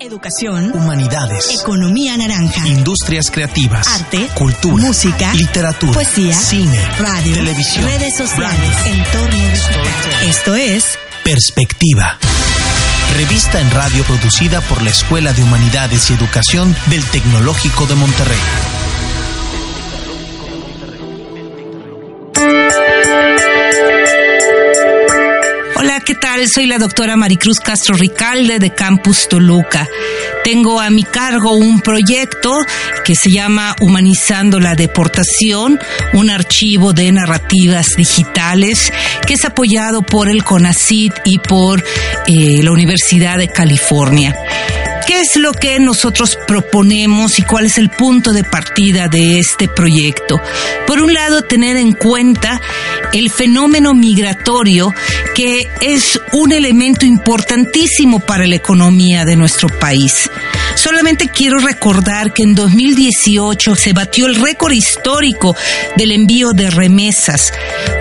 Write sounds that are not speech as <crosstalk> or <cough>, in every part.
Educación, humanidades, economía naranja, industrias creativas, arte, cultura, música, literatura, poesía, cine, radio, televisión, redes sociales, entorno Esto es Perspectiva. Revista en radio producida por la Escuela de Humanidades y Educación del Tecnológico de Monterrey. Soy la doctora Maricruz Castro Ricalde de Campus Toluca. Tengo a mi cargo un proyecto que se llama Humanizando la Deportación, un archivo de narrativas digitales que es apoyado por el CONACID y por eh, la Universidad de California. ¿Qué es lo que nosotros proponemos y cuál es el punto de partida de este proyecto? Por un lado, tener en cuenta el fenómeno migratorio que es un elemento importantísimo para la economía de nuestro país. Solamente quiero recordar que en 2018 se batió el récord histórico del envío de remesas.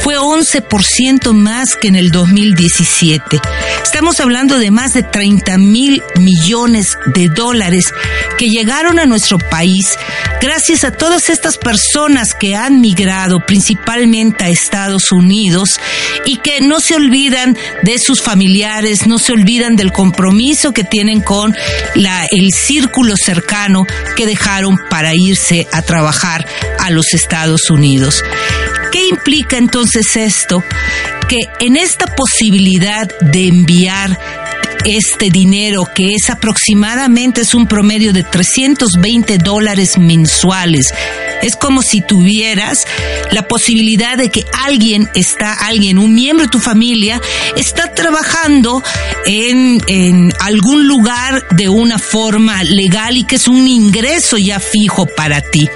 Fue 11% más que en el 2017. Estamos hablando de más de 30 mil millones de dólares que llegaron a nuestro país gracias a todas estas personas que han migrado principalmente a Estados Unidos y que no se olvidan de sus familiares, no se olvidan del compromiso que tienen con la, el círculo cercano que dejaron para irse a trabajar a los Estados Unidos. ¿Qué implica entonces esto? Que en esta posibilidad de enviar este dinero que es aproximadamente es un promedio de 320 dólares mensuales. Es como si tuvieras la posibilidad de que alguien está, alguien, un miembro de tu familia, está trabajando en, en algún lugar de una forma legal y que es un ingreso ya fijo para ti.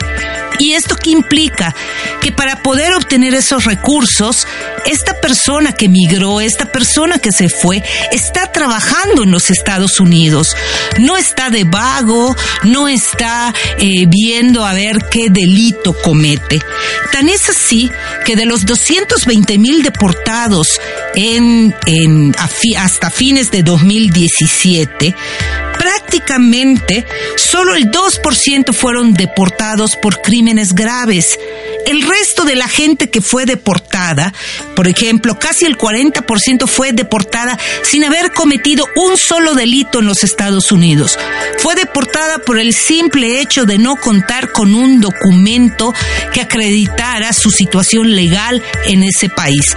¿Y esto qué implica? Que para poder obtener esos recursos, esta persona que migró, esta persona que se fue, está trabajando en los Estados Unidos. No está de vago, no está eh, viendo a ver qué delito comete. Tan es así que de los 220 mil deportados hasta fines de 2017, prácticamente solo el 2% fueron deportados por crímenes graves. El resto de la gente que fue deportada, por ejemplo, casi el 40% fue deportada sin haber cometido un solo delito en los Estados Unidos. Fue deportada por el simple hecho de no contar con un documento que acreditara su situación legal en ese país.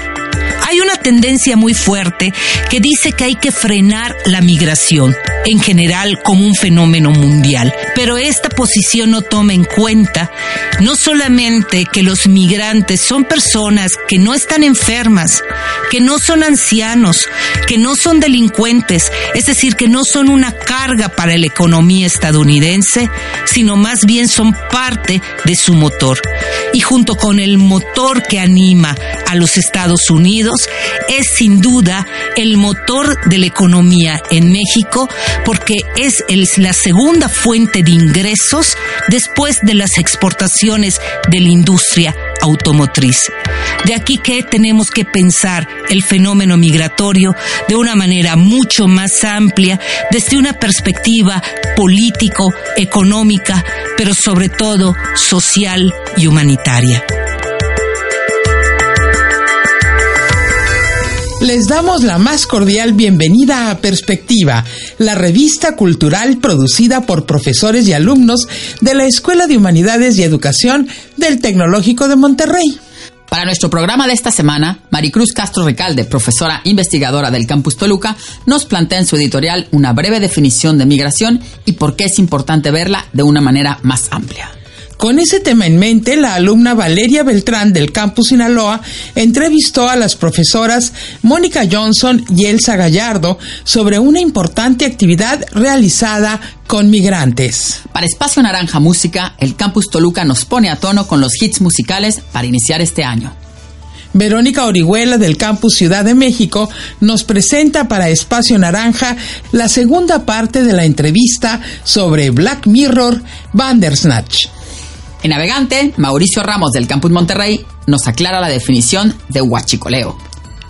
Hay una tendencia muy fuerte que dice que hay que frenar la migración en general como un fenómeno mundial, pero esta posición no toma en cuenta no solamente que los migrantes son personas que no están enfermas, que no son ancianos, que no son delincuentes, es decir, que no son una carga para la economía estadounidense, sino más bien son parte de su motor. Y junto con el motor que anima a los Estados Unidos, es sin duda el motor de la economía en México porque es la segunda fuente de ingresos después de las exportaciones de la industria automotriz. De aquí que tenemos que pensar el fenómeno migratorio de una manera mucho más amplia, desde una perspectiva político, económica, pero sobre todo social y humanitaria. Les damos la más cordial bienvenida a Perspectiva, la revista cultural producida por profesores y alumnos de la Escuela de Humanidades y Educación del Tecnológico de Monterrey. Para nuestro programa de esta semana, Maricruz Castro Recalde, profesora investigadora del Campus Toluca, nos plantea en su editorial una breve definición de migración y por qué es importante verla de una manera más amplia. Con ese tema en mente, la alumna Valeria Beltrán del campus Sinaloa entrevistó a las profesoras Mónica Johnson y Elsa Gallardo sobre una importante actividad realizada con migrantes. Para Espacio Naranja Música, el campus Toluca nos pone a tono con los hits musicales para iniciar este año. Verónica Orihuela del Campus Ciudad de México nos presenta para Espacio Naranja la segunda parte de la entrevista sobre Black Mirror Bandersnatch. En Navegante, Mauricio Ramos del Campus Monterrey nos aclara la definición de huachicoleo.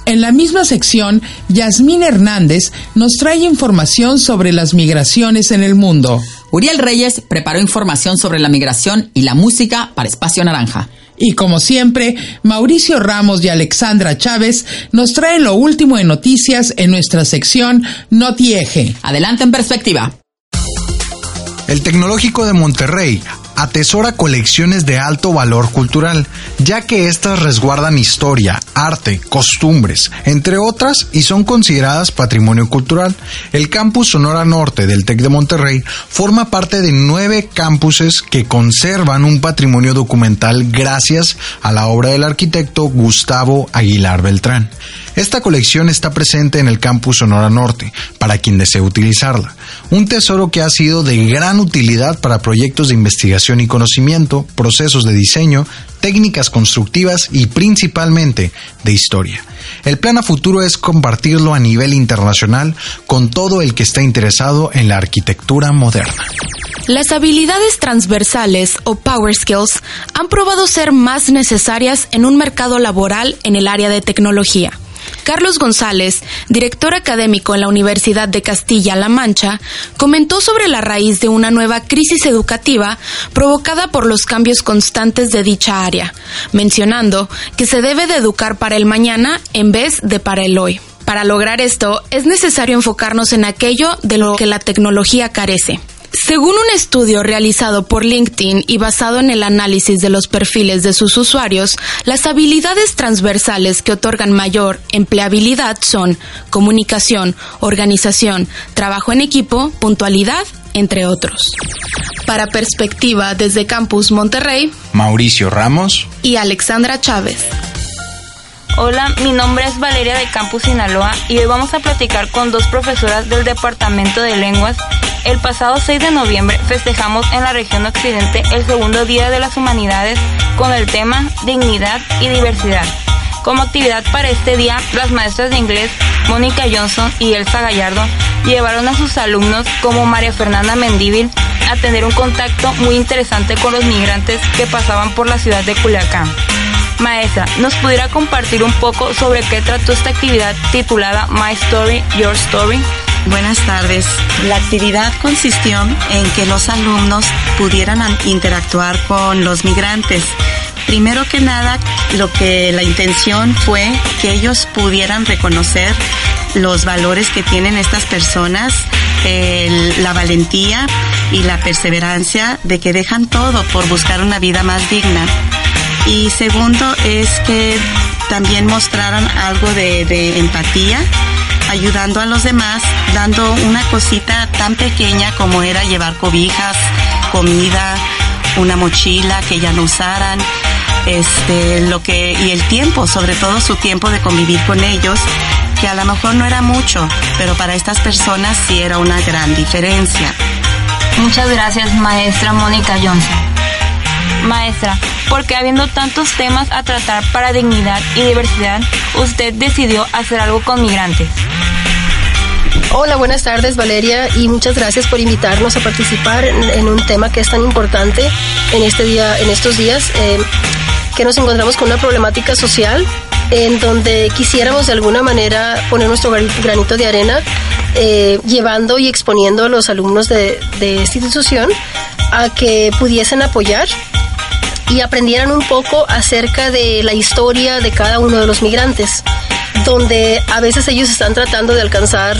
En la misma sección, Yasmín Hernández nos trae información sobre las migraciones en el mundo. Uriel Reyes preparó información sobre la migración y la música para Espacio Naranja. Y como siempre, Mauricio Ramos y Alexandra Chávez nos traen lo último en noticias en nuestra sección Notieje. Adelante en perspectiva. El Tecnológico de Monterrey atesora colecciones de alto valor cultural, ya que éstas resguardan historia, arte, costumbres, entre otras, y son consideradas patrimonio cultural. El campus Sonora Norte del TEC de Monterrey forma parte de nueve campuses que conservan un patrimonio documental gracias a la obra del arquitecto Gustavo Aguilar Beltrán. Esta colección está presente en el campus Sonora Norte, para quien desee utilizarla. Un tesoro que ha sido de gran utilidad para proyectos de investigación y conocimiento, procesos de diseño, técnicas constructivas y principalmente de historia. El plan a futuro es compartirlo a nivel internacional con todo el que está interesado en la arquitectura moderna. Las habilidades transversales o power skills han probado ser más necesarias en un mercado laboral en el área de tecnología. Carlos González, director académico en la Universidad de Castilla-La Mancha, comentó sobre la raíz de una nueva crisis educativa provocada por los cambios constantes de dicha área, mencionando que se debe de educar para el mañana en vez de para el hoy. Para lograr esto, es necesario enfocarnos en aquello de lo que la tecnología carece. Según un estudio realizado por LinkedIn y basado en el análisis de los perfiles de sus usuarios, las habilidades transversales que otorgan mayor empleabilidad son comunicación, organización, trabajo en equipo, puntualidad, entre otros. Para Perspectiva desde Campus Monterrey, Mauricio Ramos y Alexandra Chávez. Hola, mi nombre es Valeria de Campus Sinaloa y hoy vamos a platicar con dos profesoras del Departamento de Lenguas. El pasado 6 de noviembre festejamos en la región occidente el segundo Día de las Humanidades con el tema Dignidad y Diversidad. Como actividad para este día, las maestras de inglés Mónica Johnson y Elsa Gallardo llevaron a sus alumnos como María Fernanda Mendívil a tener un contacto muy interesante con los migrantes que pasaban por la ciudad de Culiacán. Maestra, ¿nos pudiera compartir un poco sobre qué trató esta actividad titulada My Story, Your Story? Buenas tardes. La actividad consistió en que los alumnos pudieran interactuar con los migrantes. Primero que nada, lo que la intención fue que ellos pudieran reconocer los valores que tienen estas personas, la valentía y la perseverancia de que dejan todo por buscar una vida más digna. Y segundo es que también mostraron algo de, empatía, ayudando a los demás, dando una cosita tan pequeña como era llevar cobijas, comida, una mochila que ya no usaran, este, lo que, y el tiempo, sobre todo su tiempo de convivir con ellos, que a lo mejor no era mucho, pero para estas personas sí era una gran diferencia. Muchas gracias, maestra Mónica Johnson. Maestra, porque habiendo tantos temas a tratar para dignidad y diversidad, usted decidió hacer algo con migrantes? Hola, buenas tardes Valeria y muchas gracias por invitarnos a participar en, un tema que es tan importante en este día, en estos días, eh, que nos encontramos con una problemática social en donde quisiéramos de alguna manera poner nuestro granito de arena, eh, llevando y exponiendo a los alumnos de, de esta institución a que pudiesen apoyar y aprendieran un poco acerca de la historia de cada uno de los migrantes, donde a veces ellos están tratando de alcanzar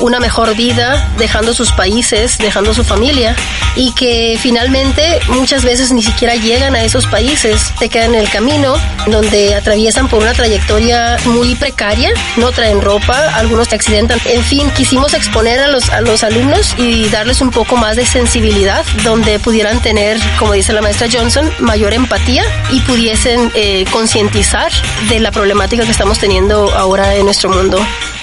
una mejor vida, dejando sus países, dejando su familia y que finalmente muchas veces ni siquiera llegan a esos países, te quedan en el camino donde atraviesan por una trayectoria muy precaria, no traen ropa, algunos se accidentan. En fin, quisimos exponer a los, a los alumnos y darles un poco más de sensibilidad donde pudieran tener, como dice la maestra Johnson, mayor empatía y pudiesen eh, concientizar de la problemática que estamos teniendo ahora en nuestro mundo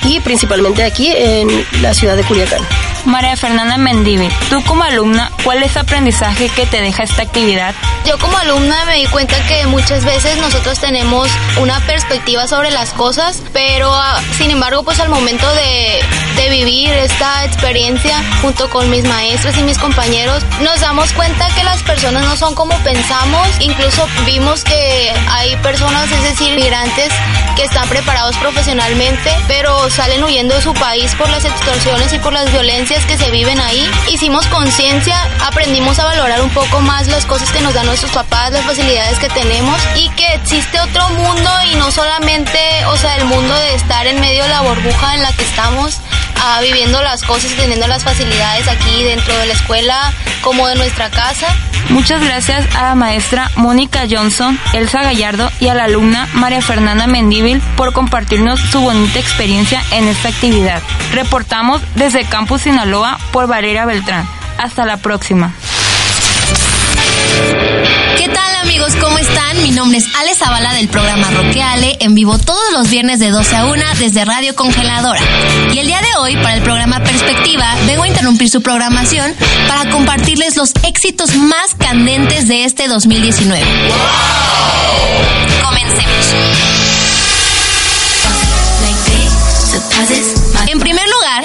y principalmente aquí en la ciudad de Culiacán. María Fernanda Mendívil, tú como alumna, ¿cuál es el aprendizaje que te deja esta actividad? Yo como alumna me di cuenta que muchas veces nosotros tenemos una perspectiva sobre las cosas, pero ah, sin embargo pues al momento de, de vivir esta experiencia junto con mis maestros y mis compañeros, nos damos cuenta que las personas no son como pensamos, incluso vimos que hay personas, es decir, migrantes que están preparados profesionalmente, pero salen huyendo de su país por las extorsiones y por las violencias que se viven ahí. Hicimos conciencia, aprendimos a valorar un poco más las cosas que nos dan nuestros papás, las facilidades que tenemos y que existe otro mundo y no solamente, o sea, el mundo de estar en medio de la burbuja en la que estamos, ah, viviendo las cosas y teniendo las facilidades aquí dentro de la escuela como de nuestra casa. Muchas gracias a la maestra Mónica Johnson, Elsa Gallardo y a la alumna María Fernanda Mendíbil por compartirnos su bonita experiencia en esta actividad. Reportamos desde Campus Sinaloa por Valeria Beltrán. Hasta la próxima. ¿Qué tal amigos? ¿Cómo están? Mi nombre es Ale Zavala del programa Roqueale, en vivo todos los viernes de 12 a 1 desde Radio Congeladora. Y el día de hoy, para el programa Perspectiva, vengo a interrumpir su programación para compartirles los éxitos más candentes de este 2019. Comencemos.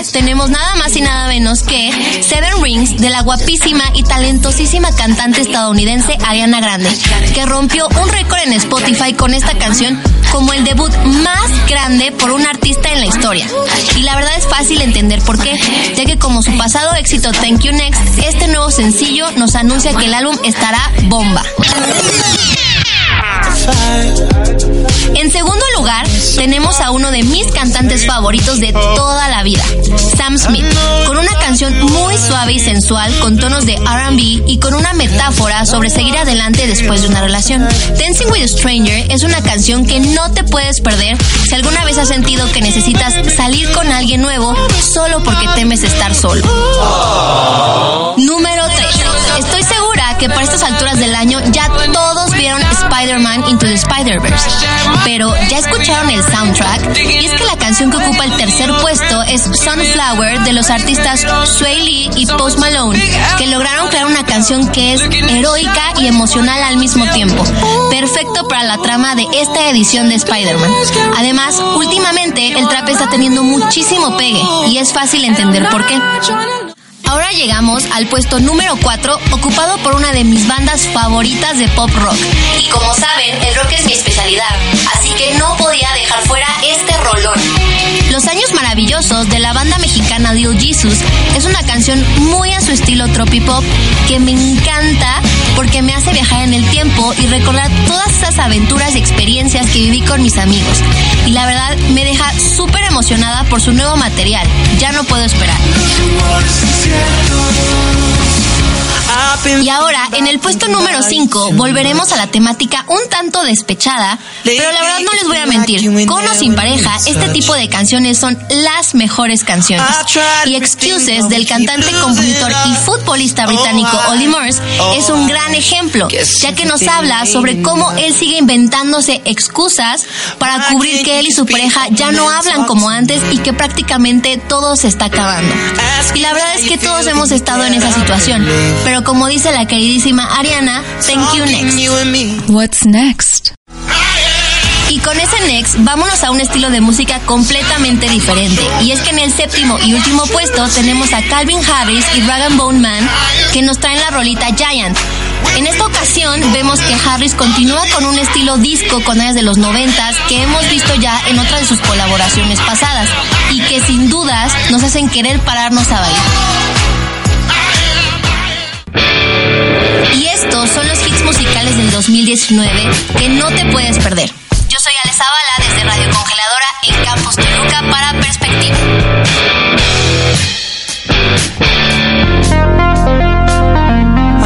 Lugar, tenemos nada más y nada menos que Seven Rings de la guapísima y talentosísima cantante estadounidense Ariana Grande, que rompió un récord en Spotify con esta canción como el debut más grande por un artista en la historia. Y la verdad es fácil entender por qué, ya que como su pasado éxito Thank You Next, este nuevo sencillo nos anuncia que el álbum estará bomba. En segundo lugar, tenemos a uno de mis cantantes favoritos de toda la vida, Sam Smith, con una canción muy suave y sensual con tonos de RB y con una metáfora sobre seguir adelante después de una relación. Dancing with a Stranger es una canción que no te puedes perder si alguna vez has sentido que necesitas salir con alguien nuevo solo porque temes estar solo. Número 3. Estoy segura que para estas alturas del año ya todos vieron Spider-Man Into the Spider-Verse. Pero ya escucharon el soundtrack y es que la canción que ocupa el tercer puesto es Sunflower de los artistas Sway Lee y Post Malone, que lograron crear una canción que es heroica y emocional al mismo tiempo. Perfecto para la trama de esta edición de Spider-Man. Además, últimamente el trap está teniendo muchísimo pegue y es fácil entender por qué. Ahora llegamos al puesto número 4, ocupado por una de mis bandas favoritas de pop rock. Y como saben, el rock es mi especialidad, así que no podía dejar fuera este rolón. Los años maravillosos de la banda mexicana Dio Jesus es una canción muy a su estilo tropipop que me encanta porque me hace viajar en el tiempo y recordar todas esas aventuras y experiencias que viví con mis amigos. Y la verdad me deja súper emocionada por su nuevo material. Ya no puedo esperar. Y ahora, en el puesto número 5, volveremos a la temática un tanto despechada, pero la verdad no les voy a mentir, con o sin pareja, este tipo de canciones son las mejores canciones. Y Excuses del cantante, compositor y futbolista británico Ollie Murs es un gran ejemplo, ya que nos habla sobre cómo él sigue inventándose excusas para cubrir que él y su pareja ya no hablan como antes y que prácticamente todo se está acabando. Y la verdad es que todos hemos estado en esa situación, pero como dice la queridísima Ariana, thank you next. What's next? Con ese next, vámonos a un estilo de música completamente diferente. Y es que en el séptimo y último puesto tenemos a Calvin Harris y Rag Bone Man que nos traen la rolita Giant. En esta ocasión vemos que Harris continúa con un estilo disco con años de los noventas que hemos visto ya en otras de sus colaboraciones pasadas y que sin dudas nos hacen querer pararnos a bailar. Y estos son los hits musicales del 2019 que no te puedes perder. Yo soy Ale Zavala desde Radio Congeladora en Campus Toluca para Perspectiva.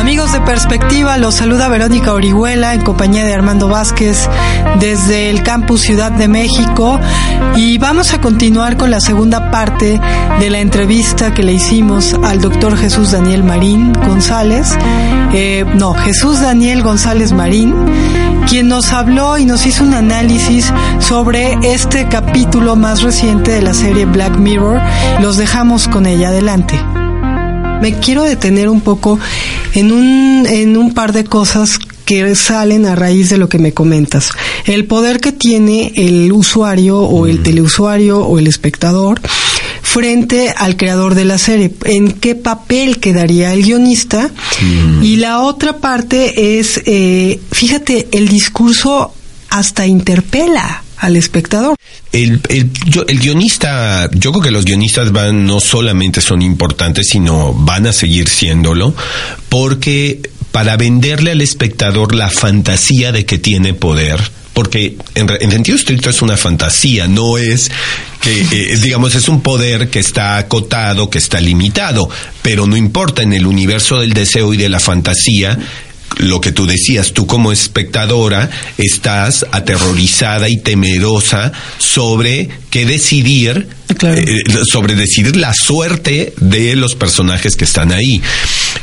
Amigos de Perspectiva, los saluda Verónica Orihuela en compañía de Armando Vázquez desde el Campus Ciudad de México y vamos a continuar con la segunda parte de la entrevista que le hicimos al doctor Jesús Daniel Marín González, eh, no, Jesús Daniel González Marín, quien nos habló y nos hizo un análisis sobre este capítulo más reciente de la serie Black Mirror. Los dejamos con ella. Adelante. Me quiero detener un poco en un, en un par de cosas que salen a raíz de lo que me comentas. El poder que tiene el usuario o el teleusuario o el espectador frente al creador de la serie, en qué papel quedaría el guionista. Y la otra parte es, eh, fíjate, el discurso hasta interpela al espectador. El, el, el, guionista, yo creo que los guionistas van, no solamente son importantes, sino van a seguir siéndolo, porque para venderle al espectador la fantasía de que tiene poder, porque en, en, sentido estricto es una fantasía, no es que, eh, <laughs> digamos, es un poder que está acotado, que está limitado, pero no importa, en el universo del deseo y de la fantasía, lo que tú decías, tú como espectadora estás aterrorizada y temerosa sobre qué decidir, eh, sobre decidir la suerte de los personajes que están ahí.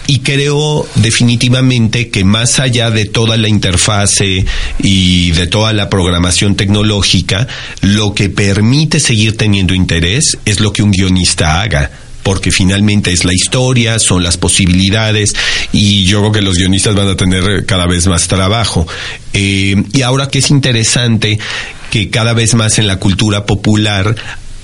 Y creo definitivamente que más allá de toda la interfase y de toda la programación tecnológica, lo que permite seguir teniendo interés es lo que un guionista haga porque finalmente es la historia, son las posibilidades y yo creo que los guionistas van a tener cada vez más trabajo. Eh, y ahora que es interesante que cada vez más en la cultura popular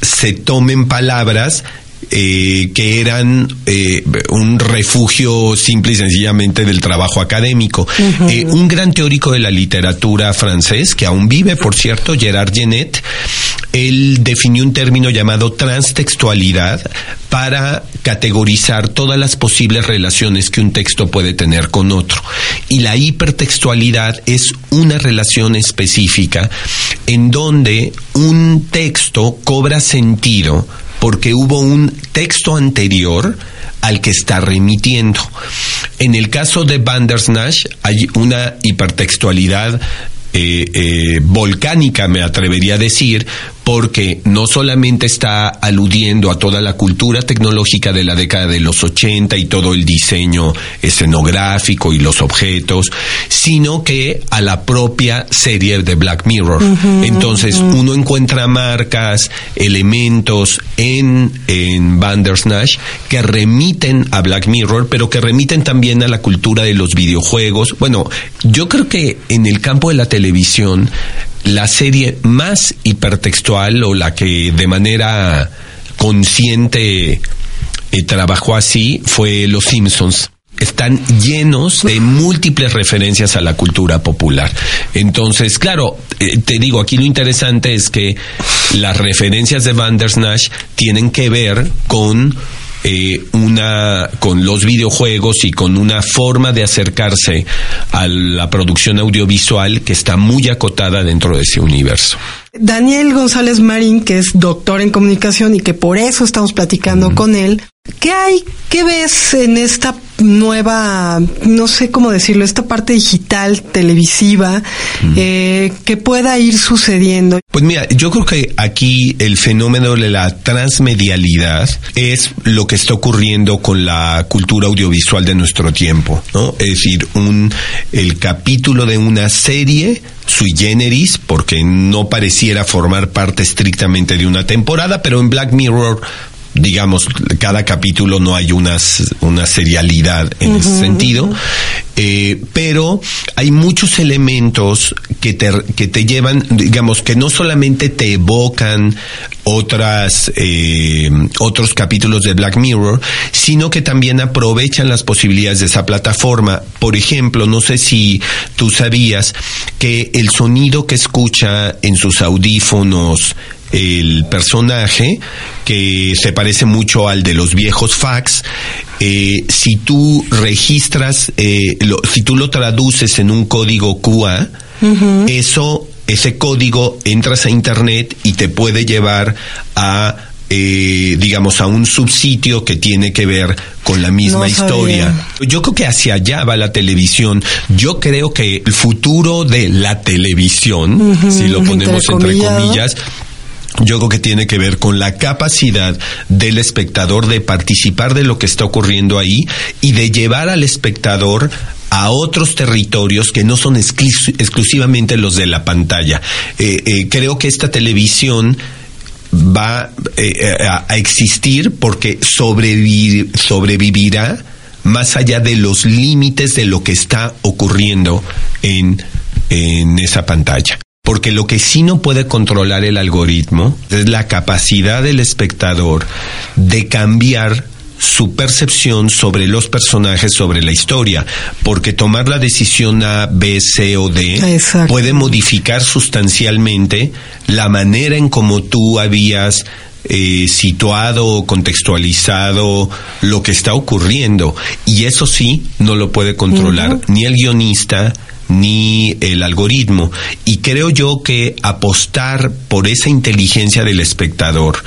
se tomen palabras eh, que eran eh, un refugio simple y sencillamente del trabajo académico. Eh, un gran teórico de la literatura francés, que aún vive, por cierto, Gerard Genet, él definió un término llamado transtextualidad para categorizar todas las posibles relaciones que un texto puede tener con otro. Y la hipertextualidad es una relación específica en donde un texto cobra sentido porque hubo un texto anterior al que está remitiendo. En el caso de Bandersnatch hay una hipertextualidad eh, eh, volcánica, me atrevería a decir, porque no solamente está aludiendo a toda la cultura tecnológica de la década de los 80 y todo el diseño escenográfico y los objetos, sino que a la propia serie de Black Mirror. Entonces, uno encuentra marcas, elementos en, en Bandersnatch que remiten a Black Mirror, pero que remiten también a la cultura de los videojuegos. Bueno, yo creo que en el campo de la televisión, la serie más hipertextual o la que de manera consciente eh, trabajó así fue Los Simpsons están llenos de <laughs> múltiples referencias a la cultura popular. Entonces, claro, eh, te digo, aquí lo interesante es que las referencias de Bandersnatch tienen que ver con eh, una con los videojuegos y con una forma de acercarse a la producción audiovisual que está muy acotada dentro de ese universo. Daniel González Marín, que es doctor en comunicación y que por eso estamos platicando con él, ¿qué hay, qué ves en esta nueva, no sé cómo decirlo, esta parte digital, televisiva, eh, que pueda ir sucediendo? Pues mira, yo creo que aquí el fenómeno de la transmedialidad es lo que está ocurriendo con la cultura audiovisual de nuestro tiempo, ¿no? Es decir, un, el capítulo de una serie sui generis, porque no pareciera formar parte estrictamente de una temporada, pero en Black Mirror digamos, cada capítulo no hay unas, una serialidad en ese sentido, eh, pero hay muchos elementos que te, que te llevan, digamos, que no solamente te evocan otras, eh, otros capítulos de Black Mirror, sino que también aprovechan las posibilidades de esa plataforma. Por ejemplo, no sé si tú sabías que el sonido que escucha en sus audífonos el personaje que se parece mucho al de los viejos fax. Eh, si tú registras, eh, si tú lo traduces en un código QA, eso, ese código entras a internet y te puede llevar a eh, digamos, a un subsitio que tiene que ver con la misma historia. Yo creo que hacia allá va la televisión. Yo creo que el futuro de la televisión, si lo ponemos entre comillas, yo creo que tiene que ver con la capacidad del espectador de participar de lo que está ocurriendo ahí y de llevar al espectador a otros territorios que no son exclusivamente los de la pantalla. Eh, eh, creo que esta televisión va eh, a, existir porque sobrevivirá más allá de los límites de lo que está ocurriendo en, en esa pantalla. Porque lo que sí no puede controlar el algoritmo es la capacidad del espectador de cambiar su percepción sobre los personajes, sobre la historia, porque tomar la decisión A, B, C o D puede modificar sustancialmente la manera en cómo tú habías eh, situado o contextualizado lo que está ocurriendo. Y eso sí, no lo puede controlar ni el guionista, ni el algoritmo. Y creo yo que apostar por esa inteligencia del espectador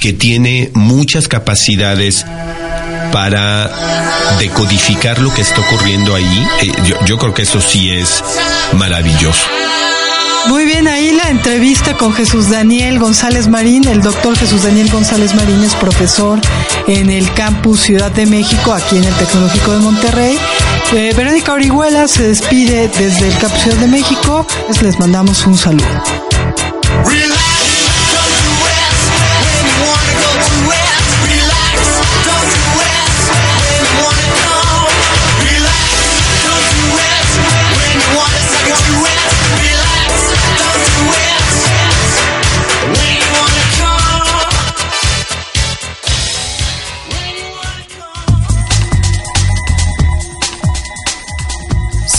que tiene muchas capacidades para decodificar lo que está ocurriendo ahí, eh, yo, creo que eso sí es maravilloso. Muy bien, ahí la entrevista con Jesús Daniel González Marín. El doctor Jesús Daniel González Marín es profesor en el campus Ciudad de México, aquí en el Tecnológico de Monterrey. Eh, Verónica Orihuela se despide desde el Ciudad de México. Les mandamos un saludo.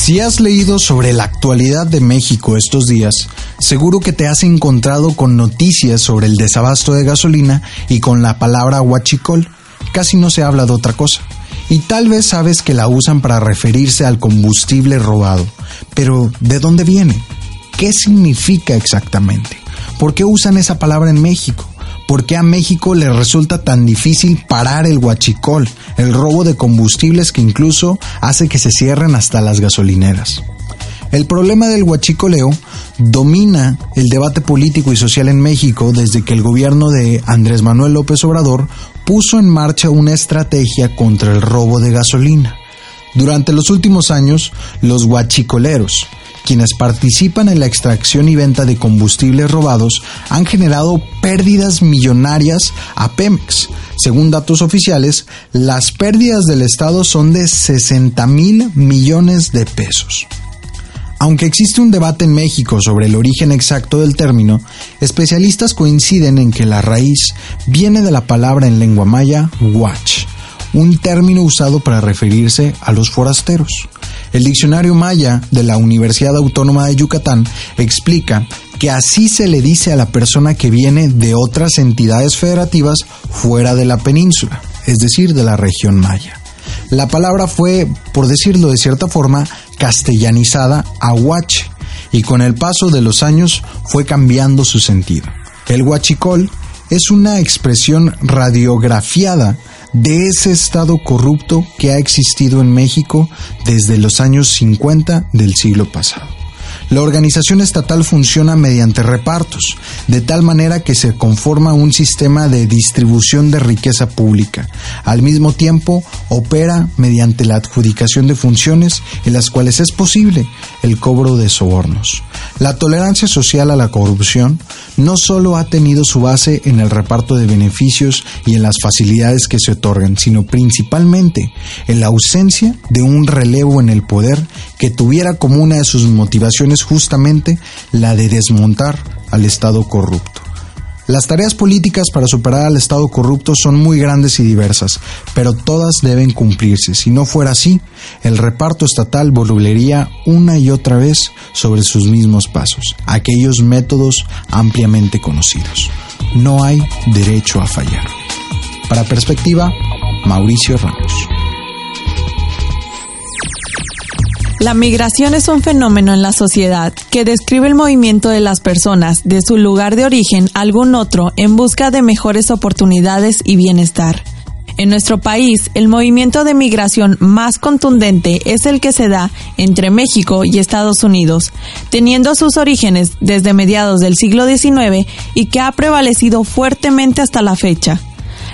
Si has leído sobre la actualidad de México estos días, seguro que te has encontrado con noticias sobre el desabasto de gasolina y con la palabra huachicol. Casi no se habla de otra cosa. Y tal vez sabes que la usan para referirse al combustible robado. Pero, ¿de dónde viene? ¿Qué significa exactamente? ¿Por qué usan esa palabra en México? ¿Por qué a México le resulta tan difícil parar el huachicol, el robo de combustibles que incluso hace que se cierren hasta las gasolineras? El problema del huachicoleo domina el debate político y social en México desde que el gobierno de Andrés Manuel López Obrador puso en marcha una estrategia contra el robo de gasolina. Durante los últimos años, los huachicoleros, quienes participan en la extracción y venta de combustibles robados han generado pérdidas millonarias a Pemex. Según datos oficiales, las pérdidas del Estado son de 60 mil millones de pesos. Aunque existe un debate en México sobre el origen exacto del término, especialistas coinciden en que la raíz viene de la palabra en lengua maya watch, un término usado para referirse a los forasteros. El diccionario maya de la Universidad Autónoma de Yucatán explica que así se le dice a la persona que viene de otras entidades federativas fuera de la península, es decir, de la región maya. La palabra fue, por decirlo de cierta forma, castellanizada a huache y con el paso de los años fue cambiando su sentido. El huachicol es una expresión radiografiada de ese Estado corrupto que ha existido en México desde los años 50 del siglo pasado. La organización estatal funciona mediante repartos, de tal manera que se conforma un sistema de distribución de riqueza pública. Al mismo tiempo, opera mediante la adjudicación de funciones en las cuales es posible el cobro de sobornos. La tolerancia social a la corrupción no solo ha tenido su base en el reparto de beneficios y en las facilidades que se otorgan, sino principalmente en la ausencia de un relevo en el poder que tuviera como una de sus motivaciones justamente la de desmontar al Estado corrupto. Las tareas políticas para superar al Estado corrupto son muy grandes y diversas, pero todas deben cumplirse. Si no fuera así, el reparto estatal volvería una y otra vez sobre sus mismos pasos, aquellos métodos ampliamente conocidos. No hay derecho a fallar. Para perspectiva, Mauricio Ramos. La migración es un fenómeno en la sociedad que describe el movimiento de las personas de su lugar de origen a algún otro en busca de mejores oportunidades y bienestar. En nuestro país, el movimiento de migración más contundente es el que se da entre México y Estados Unidos, teniendo sus orígenes desde mediados del siglo XIX y que ha prevalecido fuertemente hasta la fecha.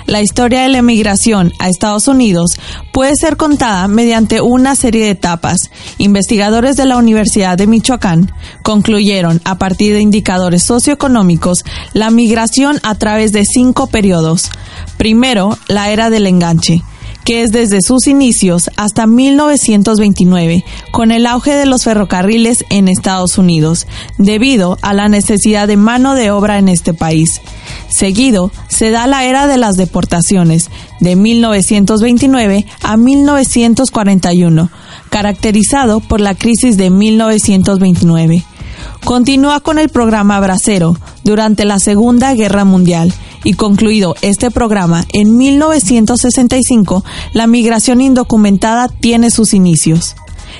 La historia de la emigración a Estados Unidos puede ser contada mediante una serie de etapas. Investigadores de la Universidad de Michoacán concluyeron, a partir de indicadores socioeconómicos, la migración a través de cinco periodos. Primero, la era del enganche que es desde sus inicios hasta 1929, con el auge de los ferrocarriles en Estados Unidos, debido a la necesidad de mano de obra en este país. Seguido, se da la era de las deportaciones, de 1929 a 1941, caracterizado por la crisis de 1929. Continúa con el programa Bracero durante la Segunda Guerra Mundial y concluido este programa en 1965, la migración indocumentada tiene sus inicios.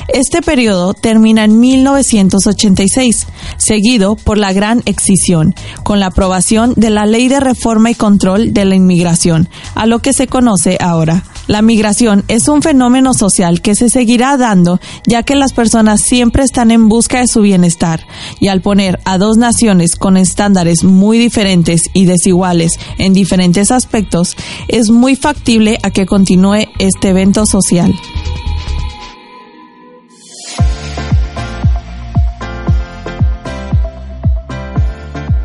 Este periodo termina en 1986, seguido por la Gran Excisión, con la aprobación de la Ley de Reforma y Control de la Inmigración, a lo que se conoce ahora. La migración es un fenómeno social que se seguirá dando ya que las personas siempre están en busca de su bienestar y al poner a dos naciones con estándares muy diferentes y desiguales en diferentes aspectos, es muy factible a que continúe este evento social.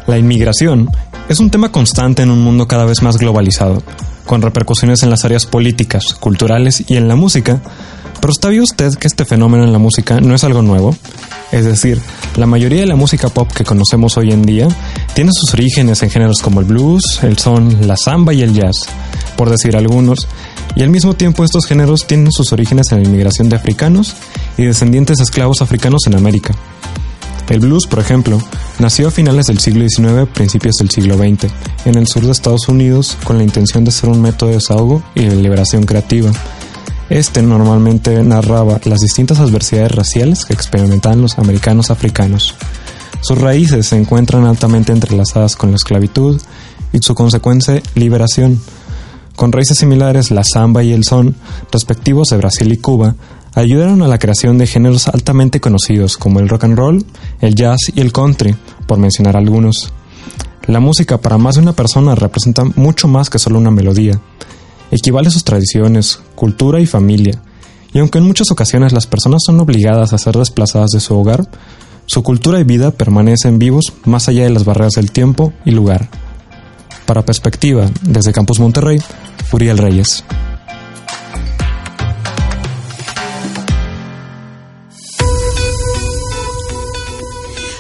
La inmigración es un tema constante en un mundo cada vez más globalizado, con repercusiones en las áreas políticas, culturales y en la música. Pero ¿sabía usted que este fenómeno en la música no es algo nuevo? Es decir, la mayoría de la música pop que conocemos hoy en día tiene sus orígenes en géneros como el blues, el son, la samba y el jazz, por decir algunos, y al mismo tiempo estos géneros tienen sus orígenes en la inmigración de africanos y descendientes de esclavos africanos en América. El blues, por ejemplo, nació a finales del siglo XIX, principios del siglo XX, en el sur de Estados Unidos con la intención de ser un método de desahogo y de liberación creativa. Este normalmente narraba las distintas adversidades raciales que experimentaban los americanos africanos. Sus raíces se encuentran altamente entrelazadas con la esclavitud y su consecuencia liberación. Con raíces similares, la samba y el son, respectivos de Brasil y Cuba, ayudaron a la creación de géneros altamente conocidos como el rock and roll, el jazz y el country, por mencionar algunos. La música para más de una persona representa mucho más que solo una melodía. Equivale a sus tradiciones, cultura y familia. Y aunque en muchas ocasiones las personas son obligadas a ser desplazadas de su hogar, su cultura y vida permanecen vivos más allá de las barreras del tiempo y lugar. Para perspectiva, desde Campus Monterrey, Uriel Reyes.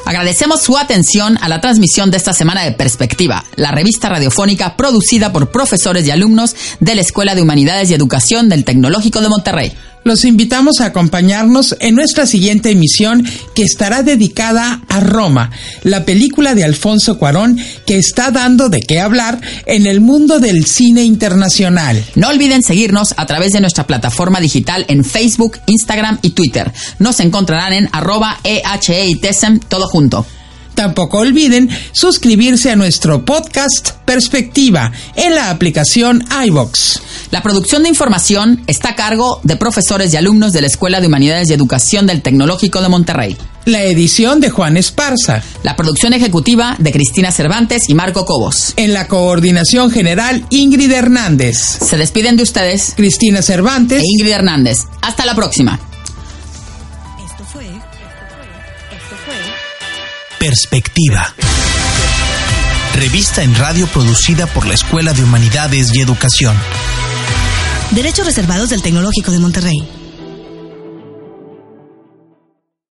Agradecemos su atención a la transmisión de esta semana de Perspectiva, la revista radiofónica producida por profesores y alumnos de la Escuela de Humanidades y Educación del Tecnológico de Monterrey. Los invitamos a acompañarnos en nuestra siguiente emisión que estará dedicada a Roma, la película de Alfonso Cuarón que está dando de qué hablar en el mundo del cine internacional. No olviden seguirnos a través de nuestra plataforma digital en Facebook, Instagram y Twitter. Nos encontrarán en arroba EHEITESEM todo junto. Tampoco olviden suscribirse a nuestro podcast Perspectiva en la aplicación iBox. La producción de información está a cargo de profesores y alumnos de la Escuela de Humanidades y Educación del Tecnológico de Monterrey. La edición de Juan Esparza. La producción ejecutiva de Cristina Cervantes y Marco Cobos. En la coordinación general Ingrid Hernández. Se despiden de ustedes Cristina Cervantes e Ingrid Hernández. Hasta la próxima. Perspectiva. Revista en radio producida por la Escuela de Humanidades y Educación. Derechos reservados del Tecnológico de Monterrey.